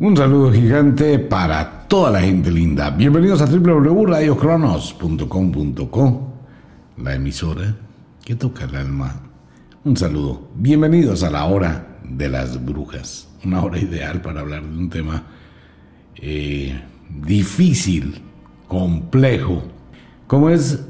Un saludo gigante para toda la gente linda. Bienvenidos a www.radiocronos.com.co, la emisora que toca el alma. Un saludo. Bienvenidos a la hora de las brujas. Una hora ideal para hablar de un tema eh, difícil, complejo, como es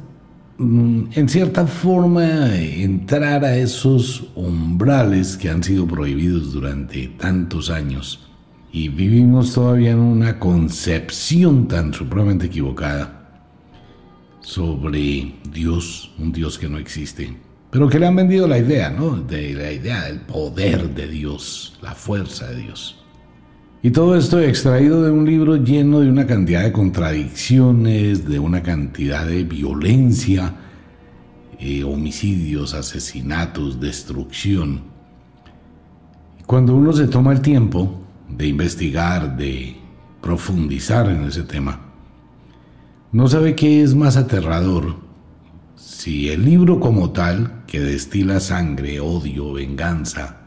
mm, en cierta forma entrar a esos umbrales que han sido prohibidos durante tantos años y vivimos todavía en una concepción tan supremamente equivocada sobre Dios, un Dios que no existe, pero que le han vendido la idea, ¿no? De la idea del poder de Dios, la fuerza de Dios. Y todo esto extraído de un libro lleno de una cantidad de contradicciones, de una cantidad de violencia, eh, homicidios, asesinatos, destrucción. Cuando uno se toma el tiempo de investigar, de profundizar en ese tema. No sabe qué es más aterrador, si el libro como tal, que destila sangre, odio, venganza,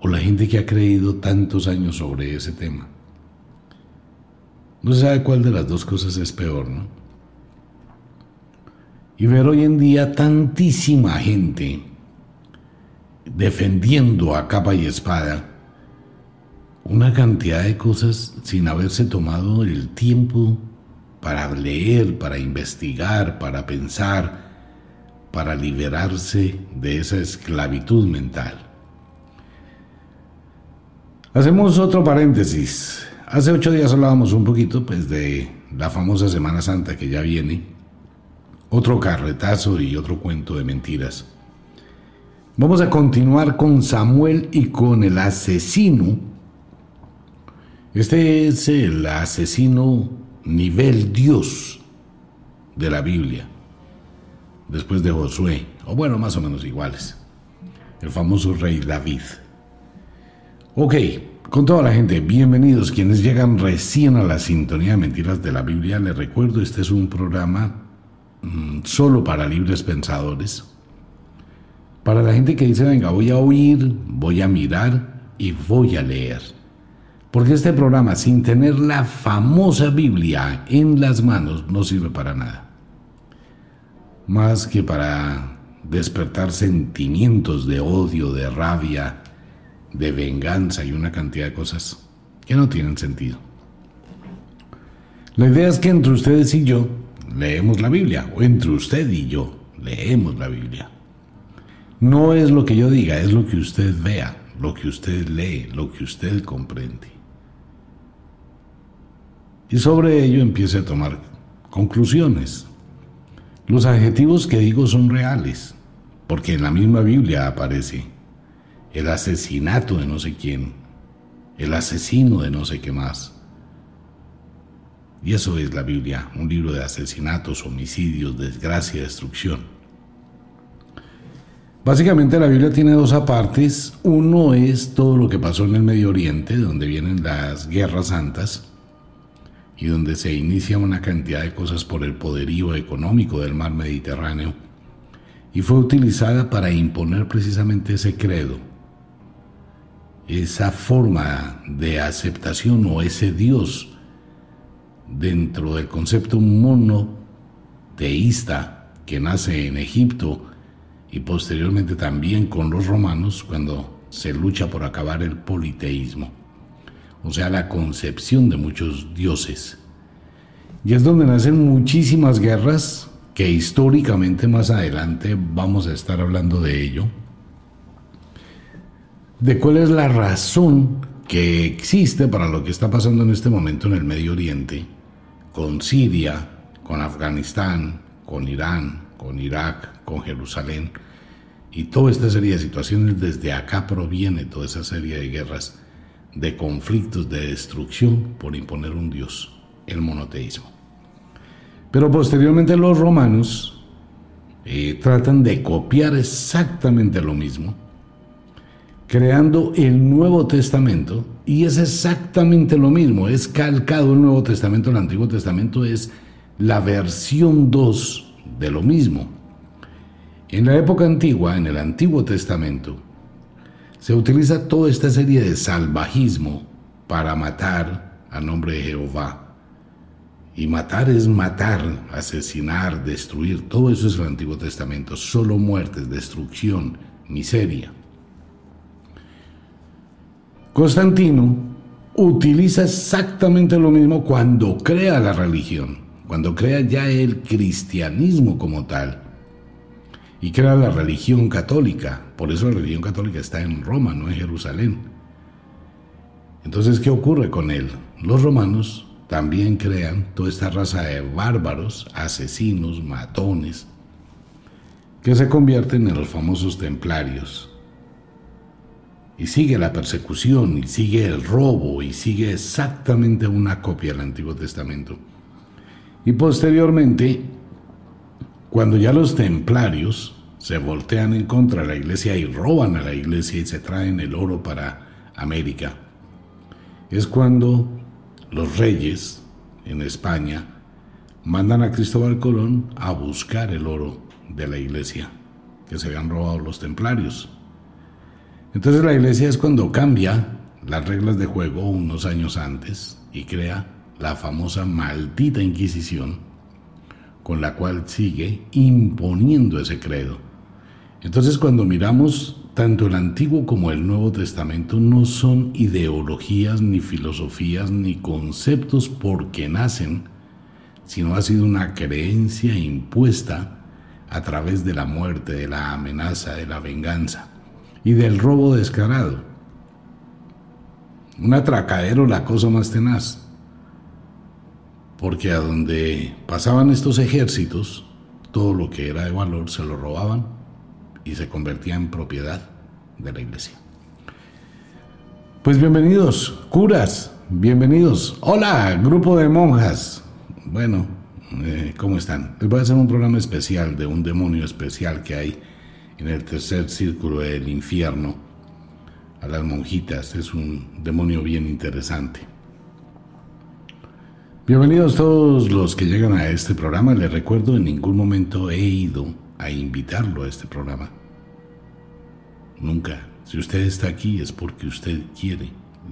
o la gente que ha creído tantos años sobre ese tema. No se sabe cuál de las dos cosas es peor, ¿no? Y ver hoy en día tantísima gente defendiendo a capa y espada una cantidad de cosas sin haberse tomado el tiempo para leer, para investigar, para pensar, para liberarse de esa esclavitud mental. Hacemos otro paréntesis. Hace ocho días hablábamos un poquito pues, de la famosa Semana Santa que ya viene. Otro carretazo y otro cuento de mentiras. Vamos a continuar con Samuel y con el asesino este es el asesino nivel Dios de la Biblia, después de Josué, o bueno, más o menos iguales, el famoso rey David. Ok, con toda la gente, bienvenidos quienes llegan recién a la sintonía de mentiras de la Biblia. Les recuerdo, este es un programa mm, solo para libres pensadores. Para la gente que dice, venga, voy a oír, voy a mirar y voy a leer. Porque este programa, sin tener la famosa Biblia en las manos, no sirve para nada. Más que para despertar sentimientos de odio, de rabia, de venganza y una cantidad de cosas que no tienen sentido. La idea es que entre ustedes y yo leemos la Biblia, o entre usted y yo leemos la Biblia. No es lo que yo diga, es lo que usted vea, lo que usted lee, lo que usted comprende y sobre ello empiece a tomar conclusiones. Los adjetivos que digo son reales, porque en la misma Biblia aparece el asesinato de no sé quién, el asesino de no sé qué más. Y eso es la Biblia, un libro de asesinatos, homicidios, desgracia, destrucción. Básicamente la Biblia tiene dos apartes. Uno es todo lo que pasó en el Medio Oriente, donde vienen las guerras santas, y donde se inicia una cantidad de cosas por el poderío económico del mar Mediterráneo, y fue utilizada para imponer precisamente ese credo, esa forma de aceptación o ese Dios dentro del concepto monoteísta que nace en Egipto y posteriormente también con los romanos cuando se lucha por acabar el politeísmo o sea, la concepción de muchos dioses. Y es donde nacen muchísimas guerras que históricamente más adelante vamos a estar hablando de ello. De cuál es la razón que existe para lo que está pasando en este momento en el Medio Oriente, con Siria, con Afganistán, con Irán, con Irak, con Jerusalén, y toda esta serie de situaciones, desde acá proviene toda esa serie de guerras de conflictos de destrucción por imponer un Dios, el monoteísmo. Pero posteriormente los romanos eh, tratan de copiar exactamente lo mismo, creando el Nuevo Testamento, y es exactamente lo mismo, es calcado el Nuevo Testamento, el Antiguo Testamento es la versión 2 de lo mismo. En la época antigua, en el Antiguo Testamento, se utiliza toda esta serie de salvajismo para matar a nombre de Jehová. Y matar es matar, asesinar, destruir. Todo eso es el Antiguo Testamento. Solo muertes, destrucción, miseria. Constantino utiliza exactamente lo mismo cuando crea la religión, cuando crea ya el cristianismo como tal y crea la religión católica. Por eso la religión católica está en Roma, no en Jerusalén. Entonces, ¿qué ocurre con él? Los romanos también crean toda esta raza de bárbaros, asesinos, matones, que se convierten en los famosos templarios. Y sigue la persecución, y sigue el robo, y sigue exactamente una copia del Antiguo Testamento. Y posteriormente, cuando ya los templarios se voltean en contra de la iglesia y roban a la iglesia y se traen el oro para América, es cuando los reyes en España mandan a Cristóbal Colón a buscar el oro de la iglesia que se habían robado los templarios. Entonces la iglesia es cuando cambia las reglas de juego unos años antes y crea la famosa maldita Inquisición con la cual sigue imponiendo ese credo. Entonces cuando miramos tanto el Antiguo como el Nuevo Testamento no son ideologías, ni filosofías, ni conceptos porque nacen, sino ha sido una creencia impuesta a través de la muerte, de la amenaza, de la venganza y del robo descarado. Un atracadero, la cosa más tenaz, porque a donde pasaban estos ejércitos, todo lo que era de valor se lo robaban y se convertía en propiedad de la iglesia. Pues bienvenidos, curas, bienvenidos. Hola, grupo de monjas. Bueno, eh, ¿cómo están? Les voy a hacer un programa especial de un demonio especial que hay en el tercer círculo del infierno. A las monjitas, es un demonio bien interesante. Bienvenidos todos los que llegan a este programa. Les recuerdo, en ningún momento he ido a invitarlo a este programa. Nunca. Si usted está aquí es porque usted quiere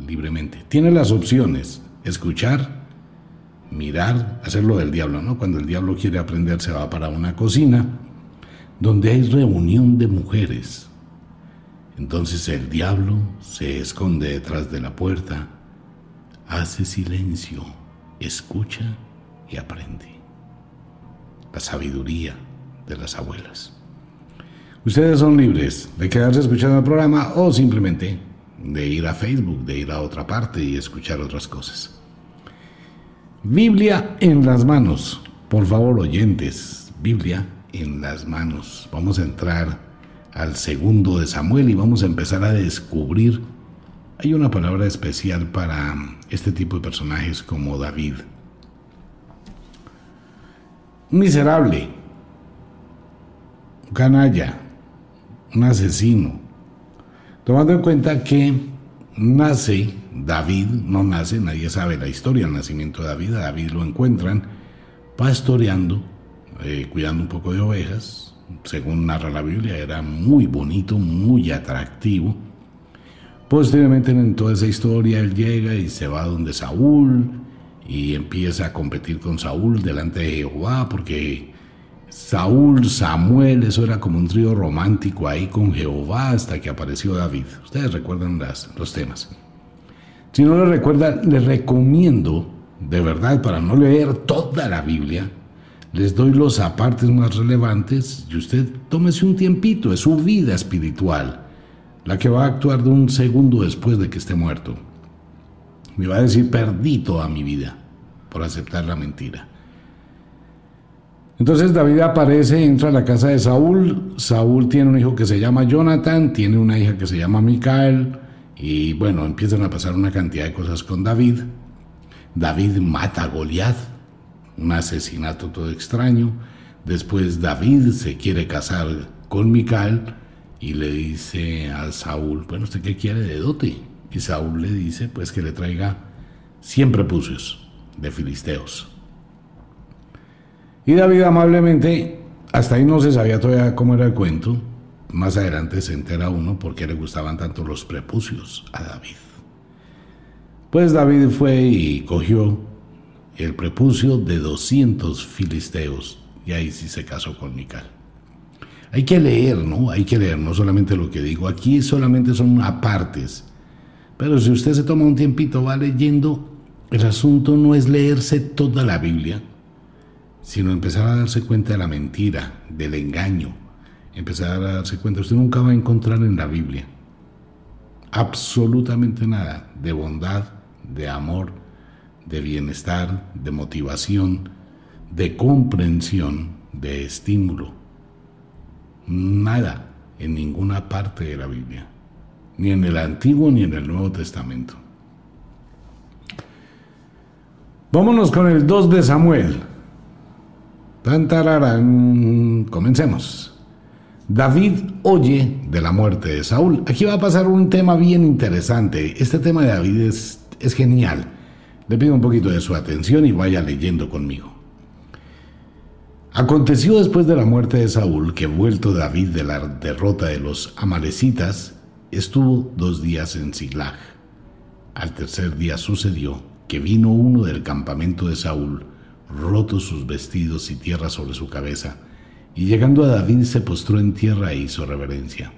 libremente. Tiene las opciones, escuchar, mirar, hacerlo del diablo, ¿no? Cuando el diablo quiere aprender se va para una cocina donde hay reunión de mujeres. Entonces el diablo se esconde detrás de la puerta, hace silencio, escucha y aprende. La sabiduría de las abuelas. Ustedes son libres de quedarse escuchando el programa o simplemente de ir a Facebook, de ir a otra parte y escuchar otras cosas. Biblia en las manos. Por favor, oyentes, Biblia en las manos. Vamos a entrar al segundo de Samuel y vamos a empezar a descubrir. Hay una palabra especial para este tipo de personajes como David. Miserable, canalla, un asesino. Tomando en cuenta que nace David, no nace, nadie sabe la historia del nacimiento de David, David lo encuentran pastoreando, eh, cuidando un poco de ovejas, según narra la Biblia, era muy bonito, muy atractivo. Posteriormente en toda esa historia él llega y se va donde Saúl y empieza a competir con Saúl delante de Jehová porque Saúl, Samuel, eso era como un trío romántico ahí con Jehová hasta que apareció David. Ustedes recuerdan los temas. Si no lo recuerdan, les recomiendo, de verdad, para no leer toda la Biblia, les doy los apartes más relevantes y usted tómese un tiempito, es su vida espiritual, la que va a actuar de un segundo después de que esté muerto. Me va a decir, perdí toda mi vida por aceptar la mentira. Entonces David aparece, entra a la casa de Saúl. Saúl tiene un hijo que se llama Jonathan, tiene una hija que se llama Micael. Y bueno, empiezan a pasar una cantidad de cosas con David. David mata a Goliat, un asesinato todo extraño. Después David se quiere casar con Micael y le dice a Saúl, bueno, ¿usted qué quiere de dote? Y Saúl le dice, pues que le traiga siempre prepucios de filisteos. Y David amablemente, hasta ahí no se sabía todavía cómo era el cuento, más adelante se entera uno por qué le gustaban tanto los prepucios a David. Pues David fue y cogió el prepucio de 200 filisteos y ahí sí se casó con Mical. Hay que leer, ¿no? Hay que leer, no solamente lo que digo. Aquí solamente son apartes. Pero si usted se toma un tiempito, va leyendo, el asunto no es leerse toda la Biblia, sino empezar a darse cuenta de la mentira, del engaño. Empezar a darse cuenta, usted nunca va a encontrar en la Biblia absolutamente nada de bondad, de amor, de bienestar, de motivación, de comprensión, de estímulo. Nada en ninguna parte de la Biblia, ni en el Antiguo ni en el Nuevo Testamento. Vámonos con el 2 de Samuel. Tantararán. Comencemos. David oye de la muerte de Saúl. Aquí va a pasar un tema bien interesante. Este tema de David es, es genial. Le pido un poquito de su atención y vaya leyendo conmigo. Aconteció después de la muerte de Saúl que vuelto David de la derrota de los amalecitas, estuvo dos días en Siglag. Al tercer día sucedió que vino uno del campamento de Saúl, roto sus vestidos y tierra sobre su cabeza, y llegando a David se postró en tierra e hizo reverencia.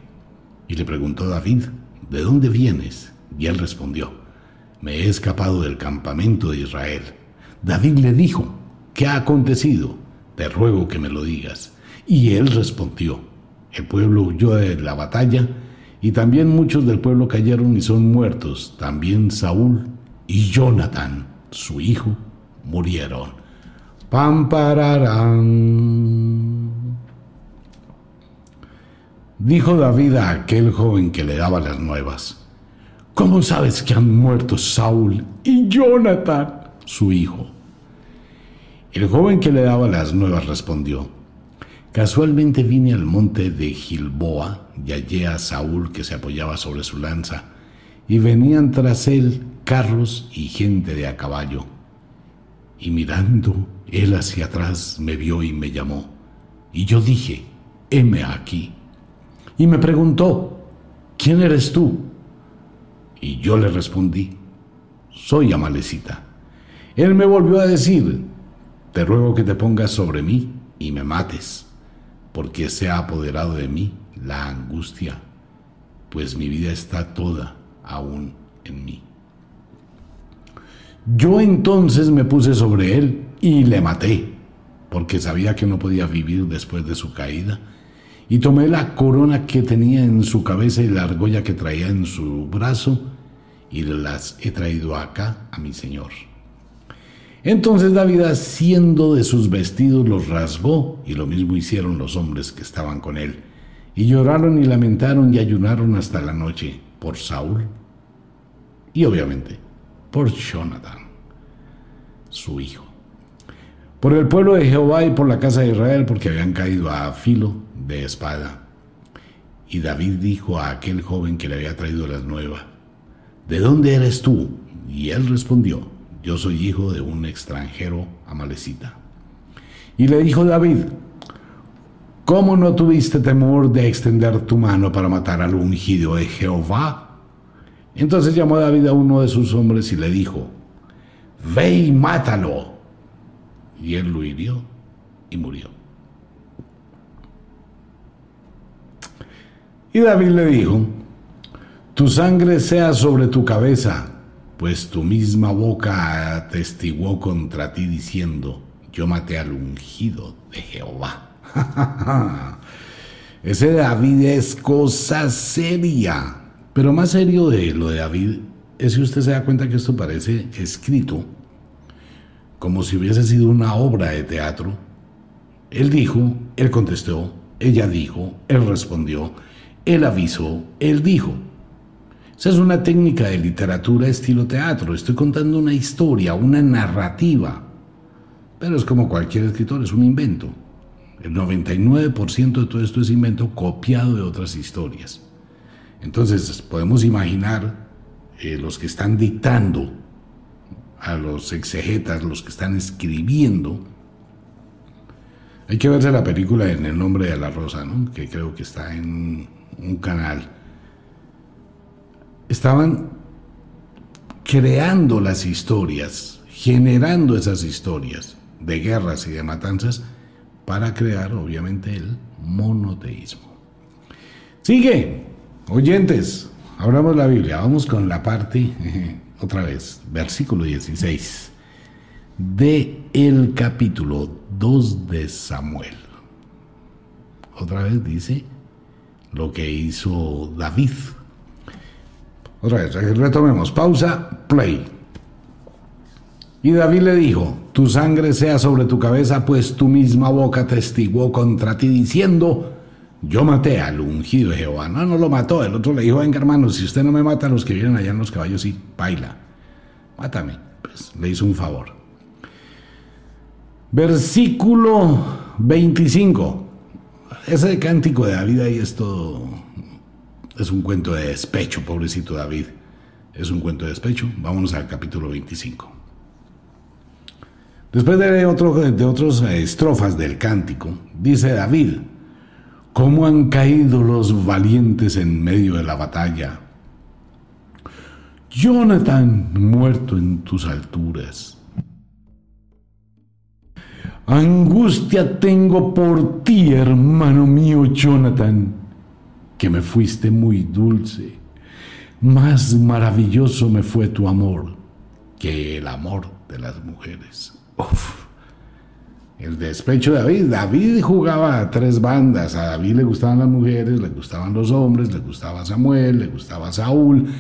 Y le preguntó David, ¿de dónde vienes? Y él respondió, me he escapado del campamento de Israel. David le dijo, ¿qué ha acontecido? Te ruego que me lo digas. Y él respondió, el pueblo huyó de la batalla, y también muchos del pueblo cayeron y son muertos, también Saúl y Jonathan, su hijo, murieron. Pampararán. Dijo David a aquel joven que le daba las nuevas, ¿cómo sabes que han muerto Saúl y Jonathan, su hijo? El joven que le daba las nuevas respondió, casualmente vine al monte de Gilboa y hallé a Saúl que se apoyaba sobre su lanza, y venían tras él carros y gente de a caballo. Y mirando él hacia atrás me vio y me llamó. Y yo dije, heme aquí. Y me preguntó, ¿quién eres tú? Y yo le respondí, soy Amalecita. Él me volvió a decir, te ruego que te pongas sobre mí y me mates, porque se ha apoderado de mí la angustia, pues mi vida está toda aún en mí. Yo entonces me puse sobre él y le maté, porque sabía que no podía vivir después de su caída, y tomé la corona que tenía en su cabeza y la argolla que traía en su brazo, y las he traído acá a mi señor. Entonces David, haciendo de sus vestidos, los rasgó, y lo mismo hicieron los hombres que estaban con él, y lloraron y lamentaron y ayunaron hasta la noche por Saúl, y obviamente por Jonathan, su hijo. Por el pueblo de Jehová y por la casa de Israel, porque habían caído a filo de espada. Y David dijo a aquel joven que le había traído las nuevas, ¿de dónde eres tú? Y él respondió, yo soy hijo de un extranjero amalecita. Y le dijo David, ¿cómo no tuviste temor de extender tu mano para matar al ungido de Jehová? Entonces llamó David a uno de sus hombres y le dijo, Ve y mátalo. Y él lo hirió y murió. Y David le dijo, Tu sangre sea sobre tu cabeza, pues tu misma boca atestiguó contra ti diciendo, Yo maté al ungido de Jehová. Ese David es cosa seria. Pero más serio de lo de David es si usted se da cuenta que esto parece escrito como si hubiese sido una obra de teatro. Él dijo, él contestó, ella dijo, él respondió, él avisó, él dijo. Esa es una técnica de literatura estilo teatro. Estoy contando una historia, una narrativa. Pero es como cualquier escritor, es un invento. El 99% de todo esto es invento copiado de otras historias. Entonces podemos imaginar eh, los que están dictando a los exegetas, los que están escribiendo. Hay que verse la película en el nombre de la rosa, ¿no? que creo que está en un canal. Estaban creando las historias, generando esas historias de guerras y de matanzas para crear obviamente el monoteísmo. Sigue, oyentes, abramos la Biblia, vamos con la parte, otra vez, versículo 16 de el capítulo 2 de Samuel. Otra vez dice lo que hizo David. Otra vez, retomemos, pausa, play. Y David le dijo, tu sangre sea sobre tu cabeza, pues tu misma boca testiguó contra ti diciendo, yo maté al ungido de Jehová. No, no lo mató. El otro le dijo, venga hermano, si usted no me mata, los que vienen allá en los caballos sí, baila. Mátame. Pues le hizo un favor. Versículo 25. Ese cántico de David ahí es todo, es un cuento de despecho, pobrecito David. Es un cuento de despecho. Vámonos al capítulo 25. Después de, de otras estrofas del cántico, dice David, ¿cómo han caído los valientes en medio de la batalla? Jonathan, muerto en tus alturas. Angustia tengo por ti, hermano mío Jonathan, que me fuiste muy dulce. Más maravilloso me fue tu amor que el amor de las mujeres. El despecho de David. David jugaba a tres bandas. A David le gustaban las mujeres, le gustaban los hombres, le gustaba Samuel, le gustaba Saúl.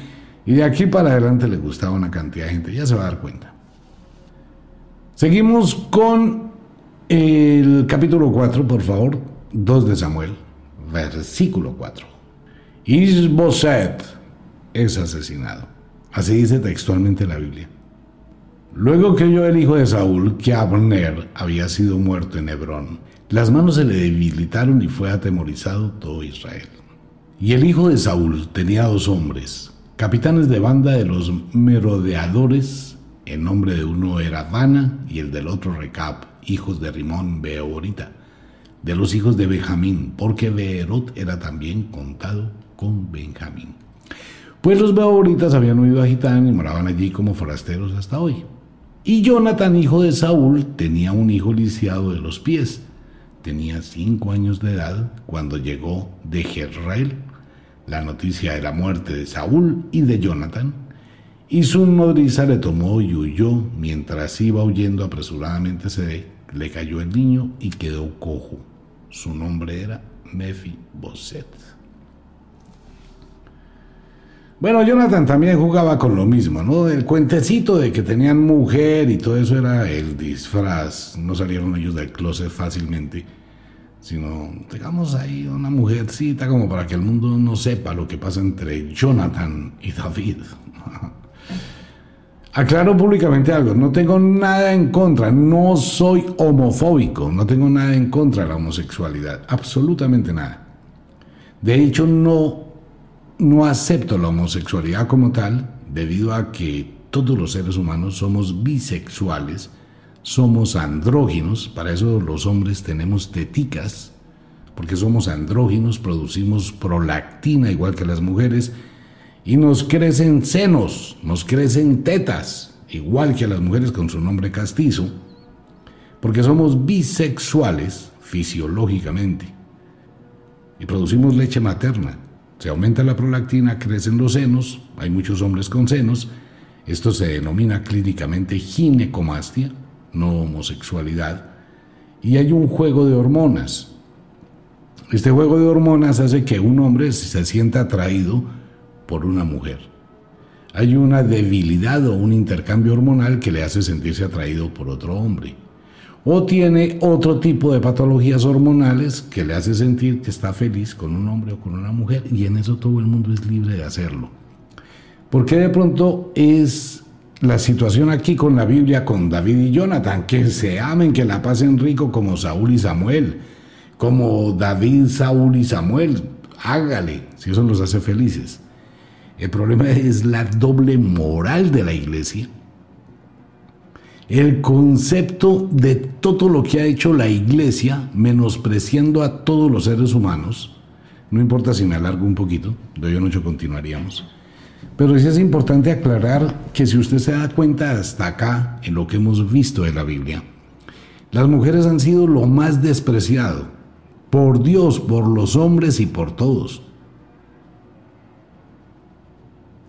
Y de aquí para adelante le gustaba una cantidad de gente. Ya se va a dar cuenta. Seguimos con el capítulo 4, por favor, 2 de Samuel, versículo 4. Isboset es asesinado. Así dice textualmente la Biblia. Luego que oyó el hijo de Saúl que Abner había sido muerto en Hebrón, las manos se le debilitaron y fue atemorizado todo Israel. Y el hijo de Saúl tenía dos hombres, capitanes de banda de los merodeadores, el nombre de uno era Vana y el del otro Recap hijos de Rimón Beorita, de los hijos de Benjamín, porque Beerot era también contado con Benjamín. Pues los Beoritas habían huido a Gitán y moraban allí como forasteros hasta hoy. Y Jonathan, hijo de Saúl, tenía un hijo lisiado de los pies. Tenía cinco años de edad cuando llegó de Jezreel la noticia de la muerte de Saúl y de Jonathan, y su nodriza le tomó y huyó. Mientras iba huyendo apresuradamente se le cayó el niño y quedó cojo. Su nombre era Mefiboset. Bueno, Jonathan también jugaba con lo mismo, ¿no? El cuentecito de que tenían mujer y todo eso era el disfraz. No salieron ellos del closet fácilmente, sino digamos ahí una mujercita como para que el mundo no sepa lo que pasa entre Jonathan y David. Aclaro públicamente algo, no tengo nada en contra, no soy homofóbico, no tengo nada en contra de la homosexualidad, absolutamente nada. De hecho, no, no acepto la homosexualidad como tal, debido a que todos los seres humanos somos bisexuales, somos andróginos, para eso los hombres tenemos teticas, porque somos andróginos, producimos prolactina igual que las mujeres, y nos crecen senos, nos crecen tetas, igual que las mujeres con su nombre castizo, porque somos bisexuales fisiológicamente y producimos leche materna. Se aumenta la prolactina, crecen los senos, hay muchos hombres con senos, esto se denomina clínicamente ginecomastia, no homosexualidad, y hay un juego de hormonas. Este juego de hormonas hace que un hombre se sienta atraído por una mujer. Hay una debilidad o un intercambio hormonal que le hace sentirse atraído por otro hombre. O tiene otro tipo de patologías hormonales que le hace sentir que está feliz con un hombre o con una mujer y en eso todo el mundo es libre de hacerlo. Porque de pronto es la situación aquí con la Biblia, con David y Jonathan, que se amen, que la pasen rico como Saúl y Samuel, como David, Saúl y Samuel, hágale, si eso los hace felices. El problema es la doble moral de la iglesia. El concepto de todo lo que ha hecho la iglesia, menospreciando a todos los seres humanos, no importa si me alargo un poquito, de hoy en continuaríamos. Pero sí es importante aclarar que si usted se da cuenta hasta acá, en lo que hemos visto de la Biblia, las mujeres han sido lo más despreciado por Dios, por los hombres y por todos.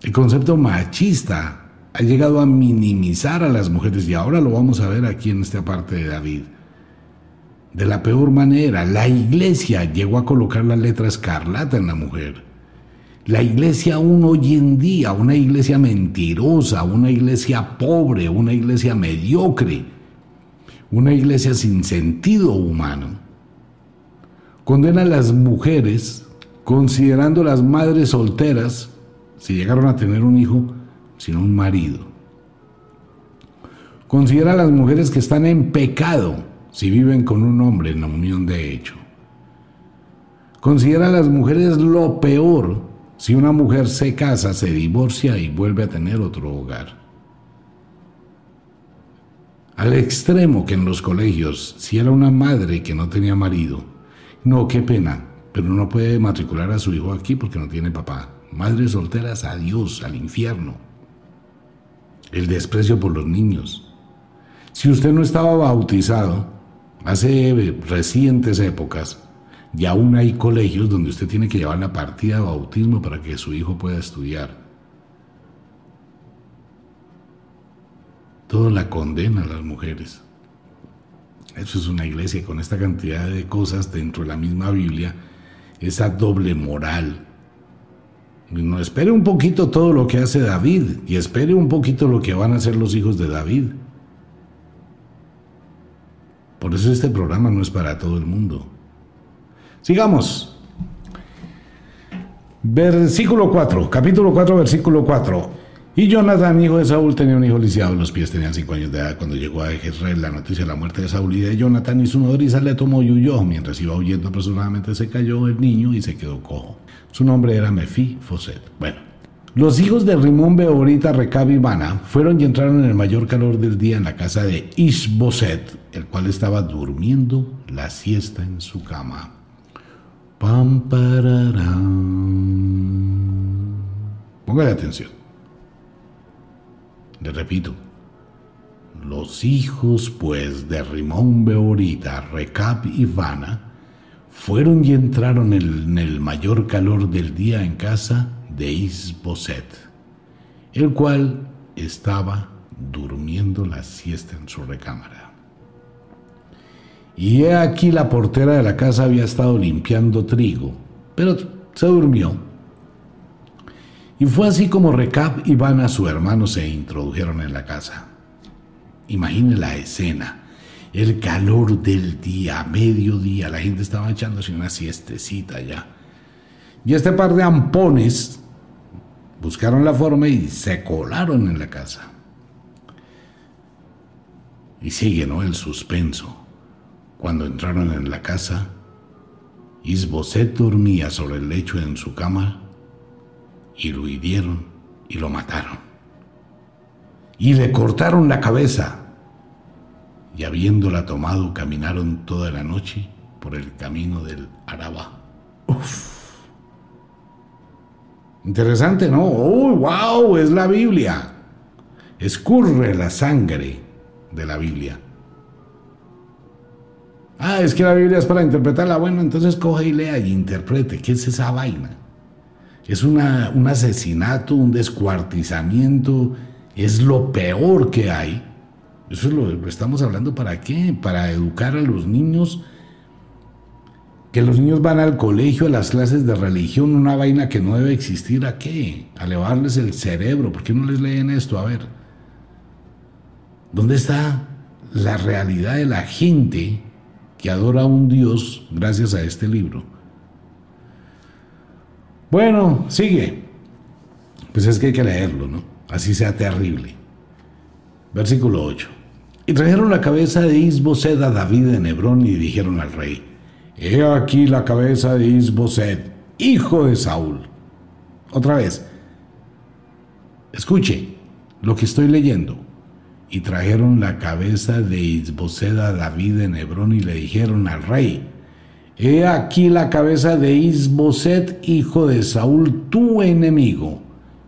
El concepto machista ha llegado a minimizar a las mujeres y ahora lo vamos a ver aquí en esta parte de David. De la peor manera, la iglesia llegó a colocar la letra escarlata en la mujer. La iglesia aún hoy en día, una iglesia mentirosa, una iglesia pobre, una iglesia mediocre, una iglesia sin sentido humano, condena a las mujeres considerando las madres solteras, si llegaron a tener un hijo, sino un marido. Considera a las mujeres que están en pecado si viven con un hombre en la unión de hecho. Considera a las mujeres lo peor si una mujer se casa, se divorcia y vuelve a tener otro hogar. Al extremo que en los colegios, si era una madre que no tenía marido, no, qué pena, pero no puede matricular a su hijo aquí porque no tiene papá. Madres solteras, adiós, al infierno. El desprecio por los niños. Si usted no estaba bautizado, hace recientes épocas, y aún hay colegios donde usted tiene que llevar la partida de bautismo para que su hijo pueda estudiar. Todo la condena a las mujeres. Eso es una iglesia con esta cantidad de cosas dentro de la misma Biblia, esa doble moral. No espere un poquito todo lo que hace David y espere un poquito lo que van a hacer los hijos de David. Por eso este programa no es para todo el mundo. Sigamos. Versículo 4, capítulo 4, versículo 4. Y Jonathan, hijo de Saúl, tenía un hijo lisiado, los pies tenían cinco años de edad cuando llegó a Jezreel la noticia de la muerte de Saúl y de Jonathan y su nodriza le tomó y huyó. Mientras iba huyendo apresuradamente se cayó el niño y se quedó cojo. Su nombre era Mefi Foset. Bueno, los hijos de Rimón Beorita, Recab y Bana fueron y entraron en el mayor calor del día en la casa de Isboset, el cual estaba durmiendo la siesta en su cama. Pam, Póngale atención. Le repito. Los hijos, pues, de Rimón Beorita, Recap y Vana, fueron y entraron en el mayor calor del día en casa de Isboset, el cual estaba durmiendo la siesta en su recámara. Y he aquí la portera de la casa había estado limpiando trigo, pero se durmió. Y fue así como Recap y Vana, su hermano, se introdujeron en la casa. Imagine la escena, el calor del día, mediodía, la gente estaba echándose una siestecita ya. Y este par de ampones buscaron la forma y se colaron en la casa. Y sigue, ¿no? El suspenso. Cuando entraron en la casa, Isboset dormía sobre el lecho en su cama y lo hirieron y lo mataron. Y le cortaron la cabeza. Y habiéndola tomado, caminaron toda la noche por el camino del Araba. Uf. Interesante, ¿no? ¡Oh, wow! Es la Biblia. Escurre la sangre de la Biblia. Ah, es que la Biblia es para interpretarla. Bueno, entonces coge y lea y interprete. ¿Qué es esa vaina? Es un asesinato, un descuartizamiento, es lo peor que hay. Eso lo, lo estamos hablando para qué? Para educar a los niños. Que los niños van al colegio, a las clases de religión, una vaina que no debe existir, ¿a qué? A elevarles el cerebro. ¿Por qué no les leen esto? A ver. ¿Dónde está la realidad de la gente que adora a un Dios gracias a este libro. Bueno, sigue. Pues es que hay que leerlo, ¿no? Así sea terrible. Versículo 8. Y trajeron la cabeza de Isboset a David en Hebrón y dijeron al rey, He aquí la cabeza de Isboset, hijo de Saúl. Otra vez, escuche lo que estoy leyendo y trajeron la cabeza de Isboset a David en Hebrón y le dijeron al rey, He aquí la cabeza de Isboset, hijo de Saúl, tu enemigo.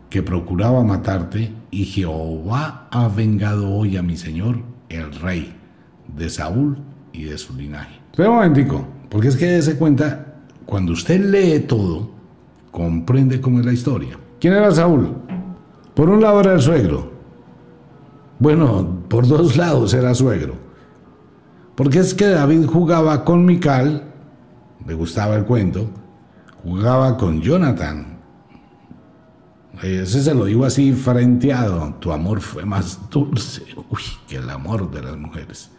que procuraba matarte, y Jehová ha vengado hoy a mi señor, el rey, de Saúl y de su linaje. Pero un momentico, porque es que se cuenta, cuando usted lee todo, comprende cómo es la historia. ¿Quién era Saúl? Por un lado era el suegro. Bueno, por dos lados era suegro. Porque es que David jugaba con Mical, le gustaba el cuento, jugaba con Jonathan. Ese se lo digo así frenteado. Tu amor fue más dulce uy, que el amor de las mujeres.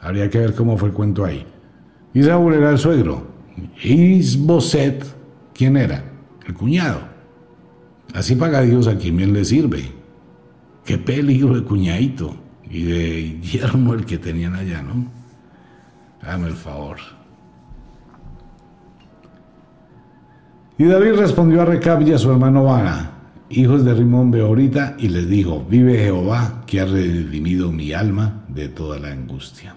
Habría que ver cómo fue el cuento ahí. Y Saúl era el suegro. Isboset, ¿quién era? El cuñado. Así paga Dios a quien bien le sirve. Qué peligro de cuñadito y de yerno el que tenían allá, ¿no? Dame el favor. Y David respondió a Recab y a su hermano Bana, hijos de Rimón Beorita, y les dijo, vive Jehová, que ha redimido mi alma de toda la angustia.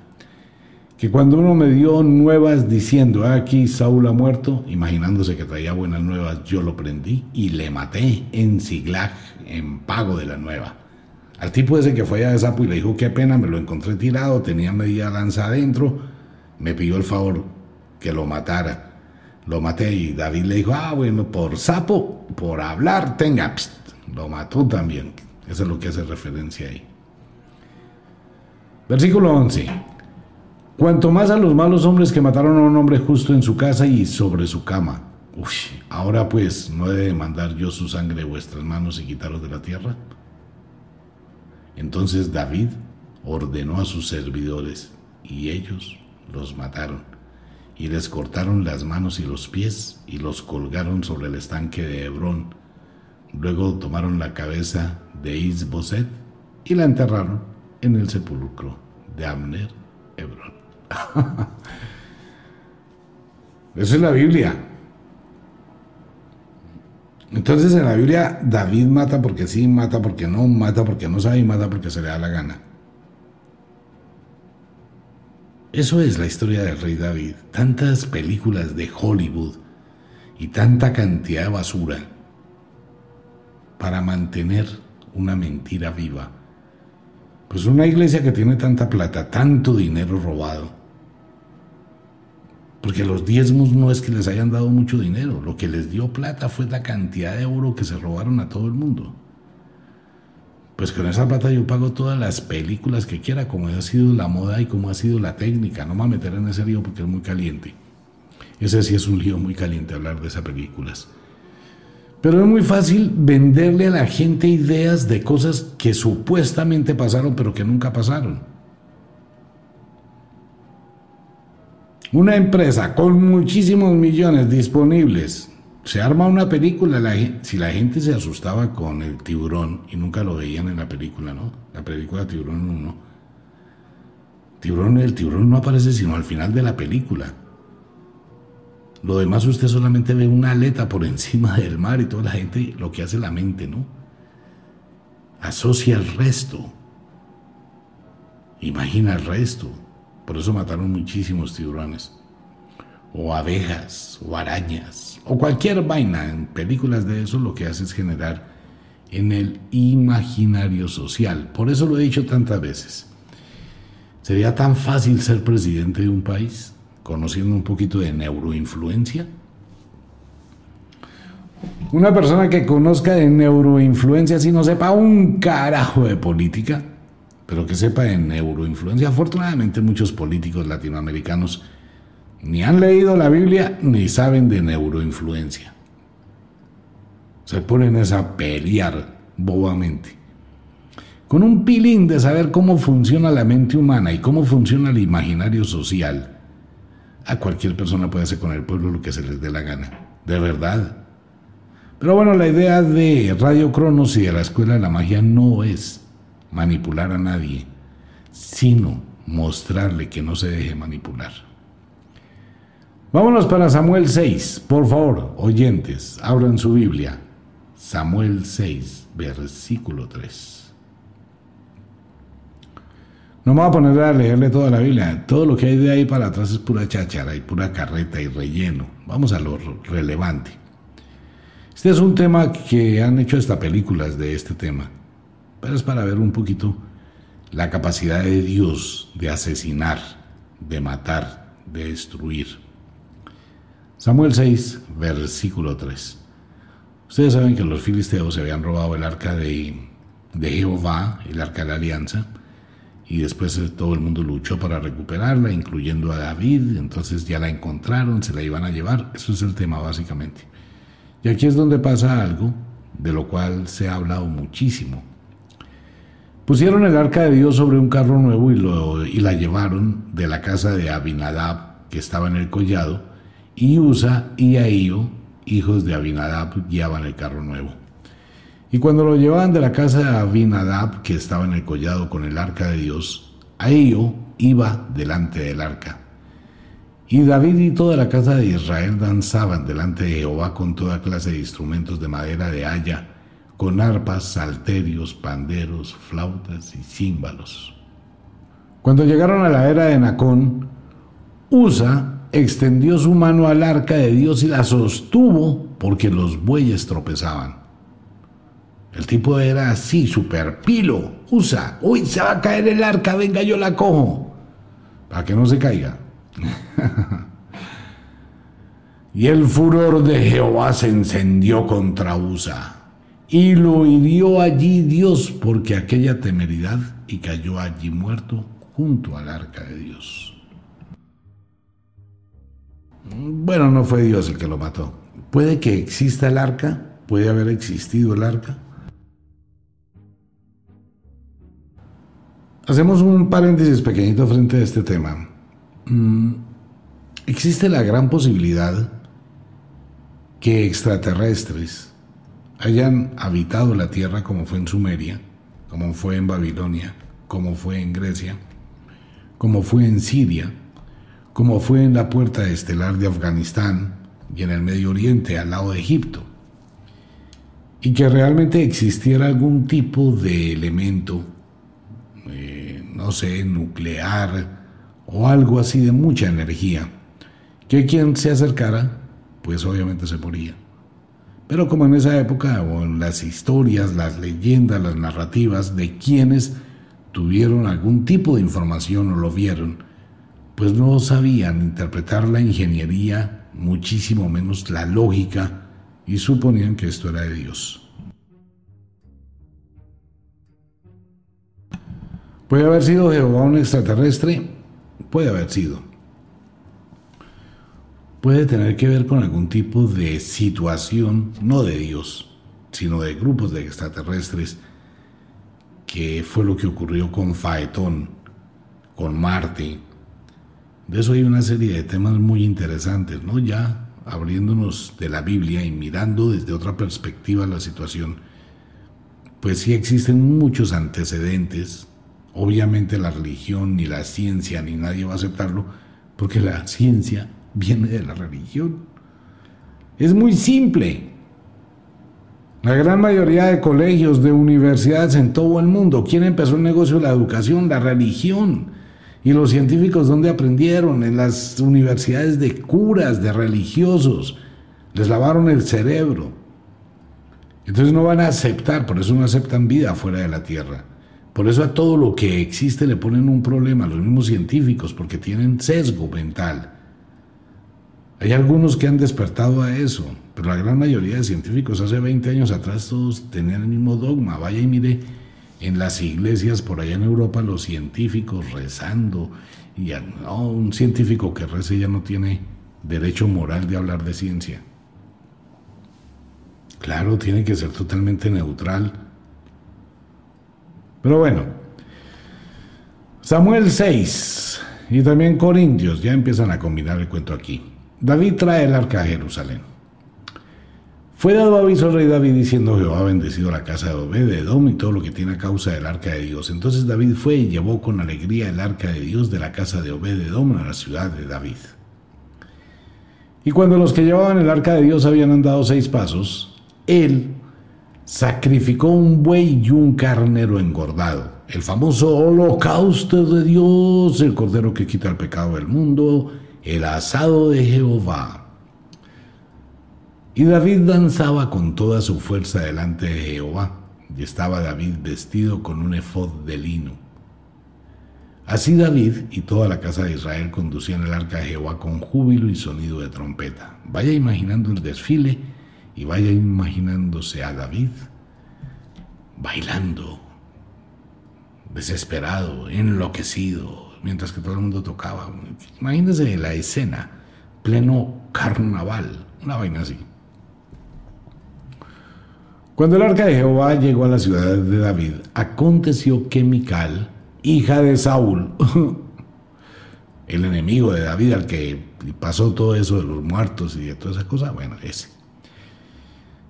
Que cuando uno me dio nuevas diciendo, aquí Saúl ha muerto, imaginándose que traía buenas nuevas, yo lo prendí y le maté en Siglag, en pago de la nueva. Al tipo ese que fue de Sapo y le dijo, qué pena, me lo encontré tirado, tenía media lanza adentro, me pidió el favor que lo matara. Lo maté y David le dijo, ah, bueno, por sapo, por hablar, tenga, lo mató también. Eso es lo que hace referencia ahí. Versículo 11. Cuanto más a los malos hombres que mataron a un hombre justo en su casa y sobre su cama. Uy, ahora pues, ¿no he de mandar yo su sangre de vuestras manos y quitaros de la tierra? Entonces David ordenó a sus servidores y ellos los mataron y les cortaron las manos y los pies y los colgaron sobre el estanque de Hebrón. Luego tomaron la cabeza de Isboset y la enterraron en el sepulcro de Abner Hebrón. Eso es la Biblia. Entonces en la Biblia David mata porque sí, mata porque no, mata porque no sabe y mata porque se le da la gana. Eso es la historia del rey David. Tantas películas de Hollywood y tanta cantidad de basura para mantener una mentira viva. Pues una iglesia que tiene tanta plata, tanto dinero robado, porque los diezmos no es que les hayan dado mucho dinero, lo que les dio plata fue la cantidad de oro que se robaron a todo el mundo. Pues con esa plata yo pago todas las películas que quiera, como ha sido la moda y como ha sido la técnica. No me voy a meter en ese lío porque es muy caliente. Ese sí es un lío muy caliente hablar de esas películas. Pero es muy fácil venderle a la gente ideas de cosas que supuestamente pasaron pero que nunca pasaron. Una empresa con muchísimos millones disponibles. Se arma una película, si la gente se asustaba con el tiburón y nunca lo veían en la película, ¿no? La película Tiburón 1. Tiburón, el tiburón no aparece sino al final de la película. Lo demás usted solamente ve una aleta por encima del mar y toda la gente, lo que hace la mente, ¿no? Asocia el resto. Imagina el resto. Por eso mataron muchísimos tiburones. O abejas, o arañas, o cualquier vaina. En películas de eso lo que hace es generar en el imaginario social. Por eso lo he dicho tantas veces. ¿Sería tan fácil ser presidente de un país conociendo un poquito de neuroinfluencia? Una persona que conozca de neuroinfluencia si no sepa un carajo de política, pero que sepa en neuroinfluencia. Afortunadamente muchos políticos latinoamericanos ni han leído la Biblia ni saben de neuroinfluencia. Se ponen a pelear bobamente. Con un pilín de saber cómo funciona la mente humana y cómo funciona el imaginario social, a cualquier persona puede hacer con el pueblo lo que se les dé la gana. De verdad. Pero bueno, la idea de Radio Cronos y de la Escuela de la Magia no es manipular a nadie, sino mostrarle que no se deje manipular. Vámonos para Samuel 6, por favor, oyentes, abran su Biblia. Samuel 6, versículo 3. No me voy a poner a leerle toda la Biblia. Todo lo que hay de ahí para atrás es pura cháchara y pura carreta y relleno. Vamos a lo relevante. Este es un tema que han hecho hasta películas de este tema, pero es para ver un poquito la capacidad de Dios de asesinar, de matar, de destruir. Samuel 6, versículo 3. Ustedes saben que los filisteos se habían robado el arca de, de Jehová, el arca de la alianza, y después eh, todo el mundo luchó para recuperarla, incluyendo a David, entonces ya la encontraron, se la iban a llevar, eso es el tema básicamente. Y aquí es donde pasa algo de lo cual se ha hablado muchísimo. Pusieron el arca de Dios sobre un carro nuevo y, lo, y la llevaron de la casa de Abinadab, que estaba en el collado, y Usa y Ahío, hijos de Abinadab, guiaban el carro nuevo. Y cuando lo llevaban de la casa de Abinadab, que estaba en el collado con el arca de Dios, a ello iba delante del arca. Y David y toda la casa de Israel danzaban delante de Jehová con toda clase de instrumentos de madera de haya, con arpas, salterios, panderos, flautas y címbalos. Cuando llegaron a la era de Nacón, Usa extendió su mano al arca de Dios y la sostuvo porque los bueyes tropezaban. El tipo era así, super pilo. Usa, uy, se va a caer el arca, venga, yo la cojo. Para que no se caiga. y el furor de Jehová se encendió contra Usa. Y lo hirió allí Dios porque aquella temeridad y cayó allí muerto junto al arca de Dios. Bueno, no fue Dios el que lo mató. Puede que exista el arca, puede haber existido el arca, Hacemos un paréntesis pequeñito frente a este tema. Mm, existe la gran posibilidad que extraterrestres hayan habitado la Tierra como fue en Sumeria, como fue en Babilonia, como fue en Grecia, como fue en Siria, como fue en la puerta estelar de Afganistán y en el Medio Oriente al lado de Egipto, y que realmente existiera algún tipo de elemento no sé, nuclear o algo así de mucha energía, que quien se acercara, pues obviamente se moría. Pero como en esa época, o en las historias, las leyendas, las narrativas de quienes tuvieron algún tipo de información o lo vieron, pues no sabían interpretar la ingeniería, muchísimo menos la lógica, y suponían que esto era de Dios. ¿Puede haber sido Jehová un extraterrestre? Puede haber sido. Puede tener que ver con algún tipo de situación, no de Dios, sino de grupos de extraterrestres, que fue lo que ocurrió con Faetón, con Marte. De eso hay una serie de temas muy interesantes, ¿no? Ya abriéndonos de la Biblia y mirando desde otra perspectiva la situación, pues sí existen muchos antecedentes Obviamente la religión, ni la ciencia, ni nadie va a aceptarlo, porque la ciencia viene de la religión. Es muy simple. La gran mayoría de colegios, de universidades en todo el mundo, ¿quién empezó el negocio de la educación? La religión. ¿Y los científicos dónde aprendieron? En las universidades de curas, de religiosos. Les lavaron el cerebro. Entonces no van a aceptar, por eso no aceptan vida fuera de la tierra. Por eso a todo lo que existe le ponen un problema, los mismos científicos, porque tienen sesgo mental. Hay algunos que han despertado a eso, pero la gran mayoría de científicos hace 20 años atrás todos tenían el mismo dogma. Vaya y mire en las iglesias por allá en Europa los científicos rezando. Y ya, no, un científico que rece ya no tiene derecho moral de hablar de ciencia. Claro, tiene que ser totalmente neutral pero bueno, Samuel 6 y también Corintios ya empiezan a combinar el cuento aquí. David trae el arca a Jerusalén. Fue dado aviso al rey David diciendo Jehová ha bendecido la casa de Obed, de Edom y todo lo que tiene a causa del arca de Dios. Entonces David fue y llevó con alegría el arca de Dios de la casa de Obed, de Edom a la ciudad de David. Y cuando los que llevaban el arca de Dios habían andado seis pasos, él sacrificó un buey y un carnero engordado, el famoso holocausto de Dios, el cordero que quita el pecado del mundo, el asado de Jehová. Y David danzaba con toda su fuerza delante de Jehová, y estaba David vestido con un efod de lino. Así David y toda la casa de Israel conducían el arca de Jehová con júbilo y sonido de trompeta. Vaya imaginando el desfile y vaya imaginándose a David bailando, desesperado, enloquecido, mientras que todo el mundo tocaba. Imagínense la escena, pleno carnaval, una vaina así. Cuando el arca de Jehová llegó a la ciudad de David, aconteció que Mical, hija de Saúl, el enemigo de David al que pasó todo eso de los muertos y de todas esas cosas, bueno, ese.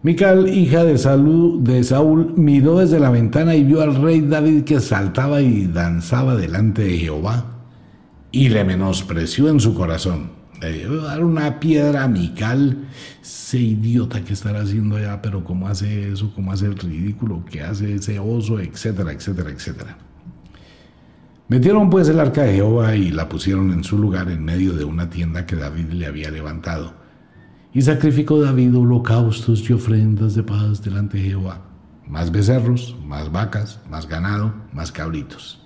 Mical, hija de, de Saúl, miró desde la ventana y vio al rey David que saltaba y danzaba delante de Jehová y le menospreció en su corazón dar una piedra a Mical, ese idiota que estará haciendo allá, pero cómo hace eso, cómo hace el ridículo, qué hace ese oso, etcétera, etcétera, etcétera. Metieron pues el arca de Jehová y la pusieron en su lugar en medio de una tienda que David le había levantado. Y sacrificó David holocaustos y ofrendas de paz delante de Jehová, más becerros, más vacas, más ganado, más cabritos.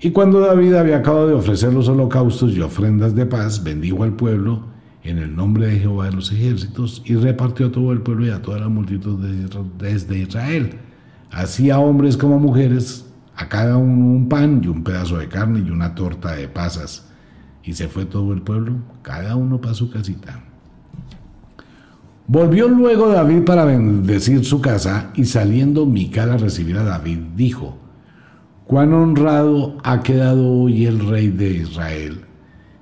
Y cuando David había acabado de ofrecer los holocaustos y ofrendas de paz, bendijo al pueblo en el nombre de Jehová de los ejércitos y repartió a todo el pueblo y a toda la multitud desde Israel, así a hombres como a mujeres, a cada uno un pan y un pedazo de carne y una torta de pasas. Y se fue todo el pueblo, cada uno para su casita. Volvió luego David para bendecir su casa y saliendo Mical a recibir a David, dijo, Cuán honrado ha quedado hoy el rey de Israel,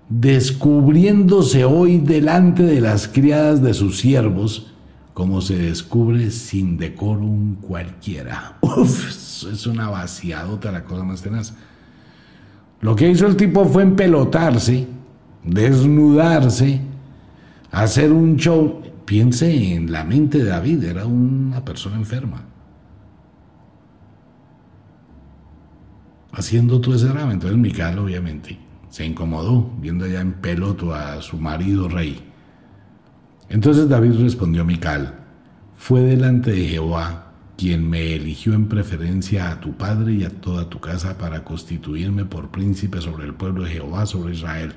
descubriéndose hoy delante de las criadas de sus siervos, como se descubre sin decoro un cualquiera. Uf, es una vaciadota, la cosa más tenaz. Lo que hizo el tipo fue empelotarse, desnudarse, hacer un show. Piense en la mente de David, era una persona enferma. Haciendo todo ese drama. Entonces Mical obviamente se incomodó viendo allá en peloto a su marido rey. Entonces David respondió a Mical, fue delante de Jehová quien me eligió en preferencia a tu padre y a toda tu casa para constituirme por príncipe sobre el pueblo de Jehová, sobre Israel.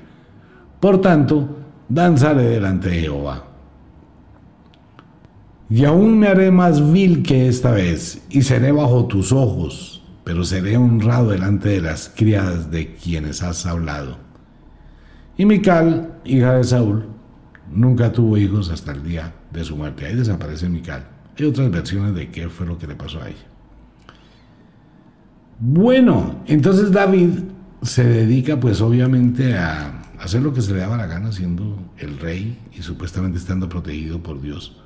Por tanto, danzaré delante de Jehová. Y aún me haré más vil que esta vez, y seré bajo tus ojos, pero seré honrado delante de las criadas de quienes has hablado. Y Mical, hija de Saúl, nunca tuvo hijos hasta el día de su muerte. Ahí desaparece Mical. Hay otras versiones de qué fue lo que le pasó a ella. Bueno, entonces David se dedica pues obviamente a hacer lo que se le daba la gana siendo el rey y supuestamente estando protegido por Dios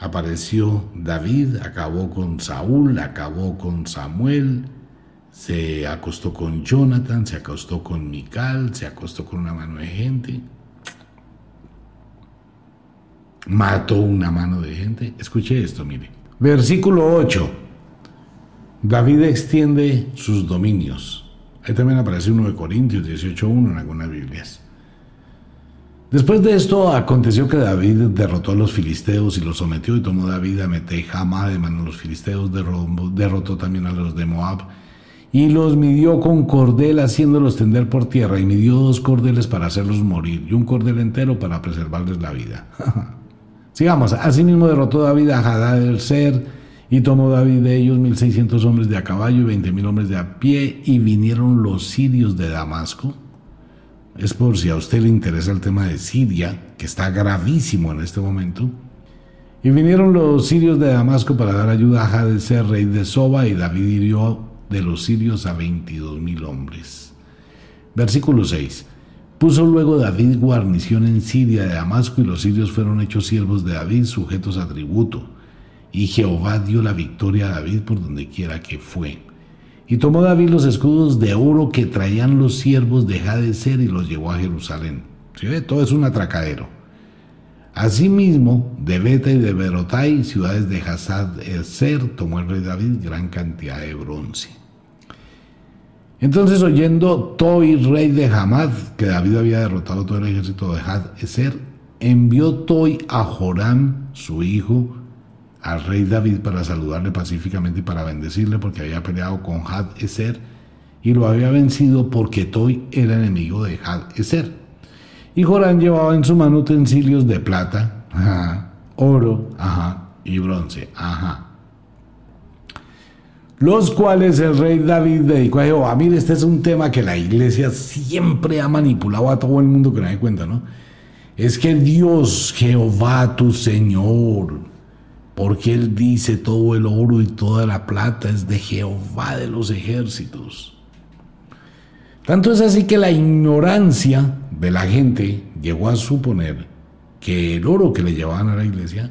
apareció David, acabó con Saúl, acabó con Samuel, se acostó con Jonathan, se acostó con Mical, se acostó con una mano de gente, mató una mano de gente. Escuche esto, mire. Versículo 8. David extiende sus dominios. Ahí también aparece uno de Corintios 18.1 en algunas Biblias. Después de esto aconteció que David derrotó a los filisteos y los sometió y tomó David a Metejama de mano los filisteos, derrotó también a los de Moab y los midió con cordel haciéndolos tender por tierra y midió dos cordeles para hacerlos morir y un cordel entero para preservarles la vida. Sigamos, asimismo derrotó David a Hadad el Ser y tomó David de ellos mil seiscientos hombres de a caballo y veinte mil hombres de a pie y vinieron los sirios de Damasco es por si a usted le interesa el tema de Siria, que está gravísimo en este momento. Y vinieron los sirios de Damasco para dar ayuda a ser rey de Soba, y David hirió de los sirios a veintidós mil hombres. Versículo 6. Puso luego David guarnición en Siria de Damasco, y los sirios fueron hechos siervos de David, sujetos a tributo. Y Jehová dio la victoria a David por donde quiera que fue. Y tomó David los escudos de oro que traían los siervos de Jadeser y los llevó a Jerusalén. ¿Sí? Todo es un atracadero. Asimismo, de Beta y de Berotai, ciudades de Hazad Ser, tomó el rey David gran cantidad de bronce. Entonces, oyendo Toi, rey de Hamad, que David había derrotado todo el ejército de Had Eser, envió Toy a Joram, su hijo, al rey David para saludarle pacíficamente y para bendecirle porque había peleado con Had Eser y lo había vencido porque Toy era enemigo de Had Eser. Y Joram llevaba en su mano utensilios de plata, oro, y bronce, ajá. Los cuales el rey David dedicó a Jehová. Mire, este es un tema que la iglesia siempre ha manipulado a todo el mundo que no da cuenta, ¿no? Es que Dios, Jehová, tu Señor, porque Él dice todo el oro y toda la plata es de Jehová de los ejércitos. Tanto es así que la ignorancia de la gente llegó a suponer que el oro que le llevaban a la iglesia